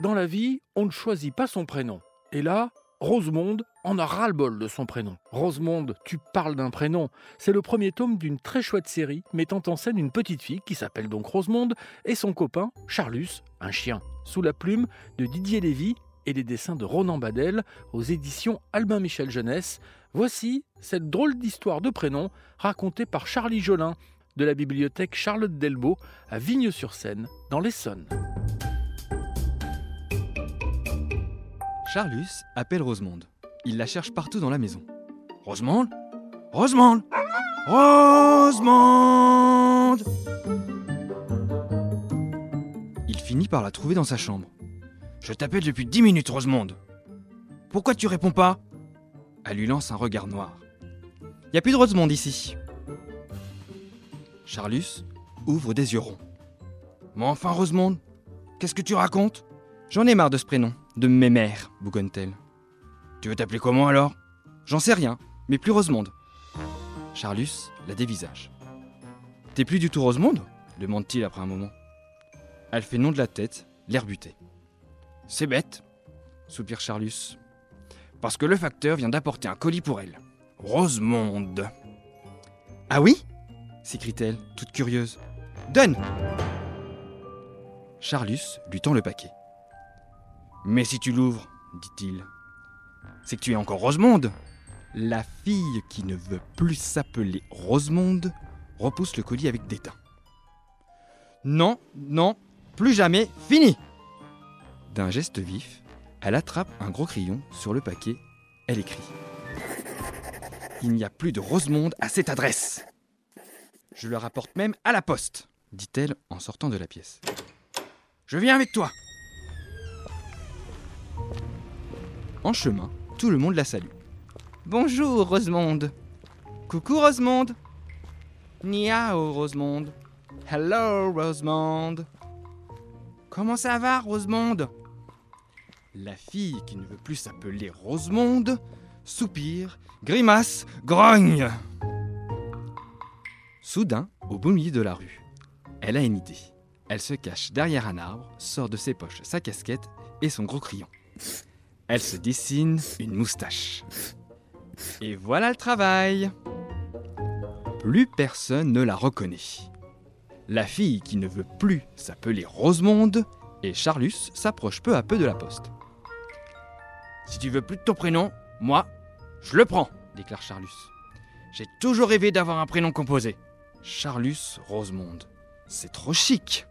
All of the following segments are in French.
Dans la vie, on ne choisit pas son prénom. Et là, Rosemonde en a ras-le-bol de son prénom. Rosemonde, tu parles d'un prénom. C'est le premier tome d'une très chouette série mettant en scène une petite fille qui s'appelle donc Rosemonde et son copain Charlus, un chien, sous la plume de Didier Lévy et les dessins de Ronan Badel aux éditions Albin Michel Jeunesse. Voici cette drôle d'histoire de prénom racontée par Charlie Jolin de la bibliothèque Charlotte Delbo à Vigne-sur-Seine, dans l'Essonne. Charlus appelle Rosemonde. Il la cherche partout dans la maison. Rosemonde? Rosemonde Rosemonde Il finit par la trouver dans sa chambre. Je t'appelle depuis dix minutes, Rosemonde. Pourquoi tu réponds pas? Elle lui lance un regard noir. Y a plus de Rosemonde ici. Charlus ouvre des yeux ronds. Mais enfin, Rosemonde, qu'est-ce que tu racontes? J'en ai marre de ce prénom, de Mémère, bougonne-t-elle. Tu veux t'appeler comment alors? J'en sais rien, mais plus Rosemonde. Charlus la dévisage. T'es plus du tout Rosemonde? demande-t-il après un moment. Elle fait non de la tête, l'air buté. C'est bête, soupire Charlus. Parce que le facteur vient d'apporter un colis pour elle. Rosemonde. Ah oui? s'écrie-t-elle, toute curieuse. Donne Charlus lui tend le paquet. Mais si tu l'ouvres, dit-il, c'est que tu es encore Rosemonde. La fille qui ne veut plus s'appeler Rosemonde repousse le colis avec dédain. Non, non, plus jamais, fini D'un geste vif, elle attrape un gros crayon sur le paquet. Elle écrit Il n'y a plus de Rosemonde à cette adresse. Je le rapporte même à la poste, dit-elle en sortant de la pièce. Je viens avec toi. En chemin, tout le monde la salue. Bonjour Rosemonde. Coucou Rosemonde. Niao Rosemonde. Hello Rosemonde. Comment ça va Rosemonde? La fille qui ne veut plus s'appeler Rosemonde soupire, grimace, grogne. Soudain, au beau milieu de la rue, elle a une idée. Elle se cache derrière un arbre, sort de ses poches sa casquette et son gros crayon. Elle se dessine une moustache. Et voilà le travail. Plus personne ne la reconnaît. La fille qui ne veut plus s'appeler Rosemonde et Charlus s'approche peu à peu de la poste. Si tu veux plus de ton prénom, moi, je le prends, déclare Charlus. J'ai toujours rêvé d'avoir un prénom composé. Charlus Rosemonde. C'est trop chic.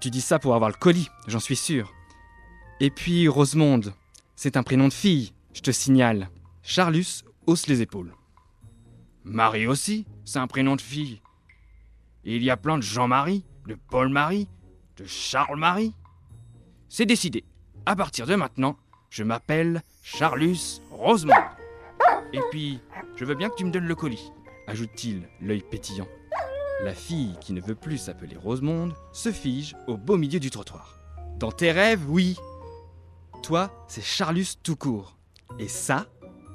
Tu dis ça pour avoir le colis, j'en suis sûr. Et puis Rosemonde, c'est un prénom de fille, je te signale. Charlus hausse les épaules. Marie aussi, c'est un prénom de fille. Et il y a plein de Jean-Marie, de Paul-Marie, de Charles-Marie. C'est décidé. À partir de maintenant, je m'appelle Charlus Rosemonde. Et puis, je veux bien que tu me donnes le colis, ajoute-t-il, l'œil pétillant. La fille qui ne veut plus s'appeler Rosemonde se fige au beau milieu du trottoir. Dans tes rêves, oui. Toi, c'est Charlus tout court. Et ça,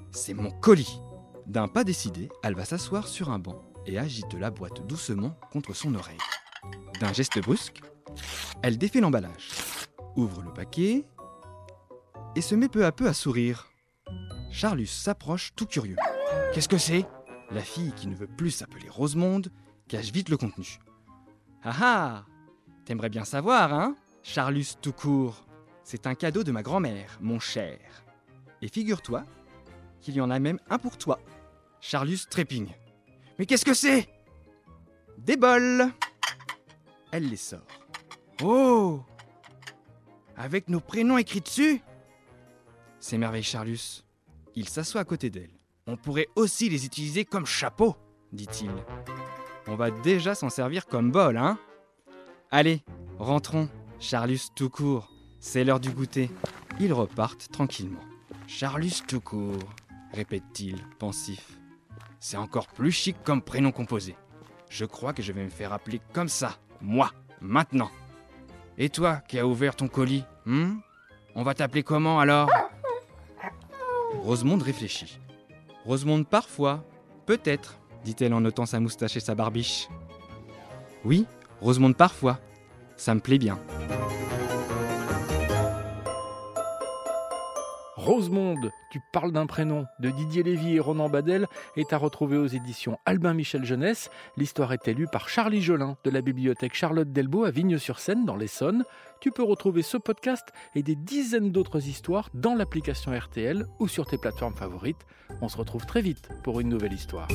c'est mon colis. D'un pas décidé, elle va s'asseoir sur un banc et agite la boîte doucement contre son oreille. D'un geste brusque, elle défait l'emballage, ouvre le paquet et se met peu à peu à sourire. Charlus s'approche tout curieux. Qu'est-ce que c'est? La fille qui ne veut plus s'appeler Rosemonde cache vite le contenu. Ah ah T'aimerais bien savoir, hein? Charlus tout court. C'est un cadeau de ma grand-mère, mon cher. Et figure-toi qu'il y en a même un pour toi. Charlus trépigne. Mais qu'est-ce que c'est? Des bols Elle les sort. Oh Avec nos prénoms écrits dessus S'émerveille Charlus. Il s'assoit à côté d'elle. On pourrait aussi les utiliser comme chapeau, dit-il. On va déjà s'en servir comme bol, hein? Allez, rentrons. Charlus tout court. C'est l'heure du goûter. Ils repartent tranquillement. Charlus tout court, répète-t-il, pensif. C'est encore plus chic comme prénom composé. Je crois que je vais me faire appeler comme ça, moi, maintenant. Et toi qui as ouvert ton colis, hmm? On va t'appeler comment alors? Rosemonde réfléchit. Rosemonde parfois, peut-être, dit-elle en notant sa moustache et sa barbiche. Oui, Rosemonde parfois, ça me plaît bien. Rosemonde, tu parles d'un prénom de Didier Lévy et Ronan Badel est à retrouver aux éditions Albin Michel Jeunesse. L'histoire est élue par Charlie Jolin de la bibliothèque Charlotte Delbo à Vigne-sur-Seine dans l'Essonne. Tu peux retrouver ce podcast et des dizaines d'autres histoires dans l'application RTL ou sur tes plateformes favorites. On se retrouve très vite pour une nouvelle histoire.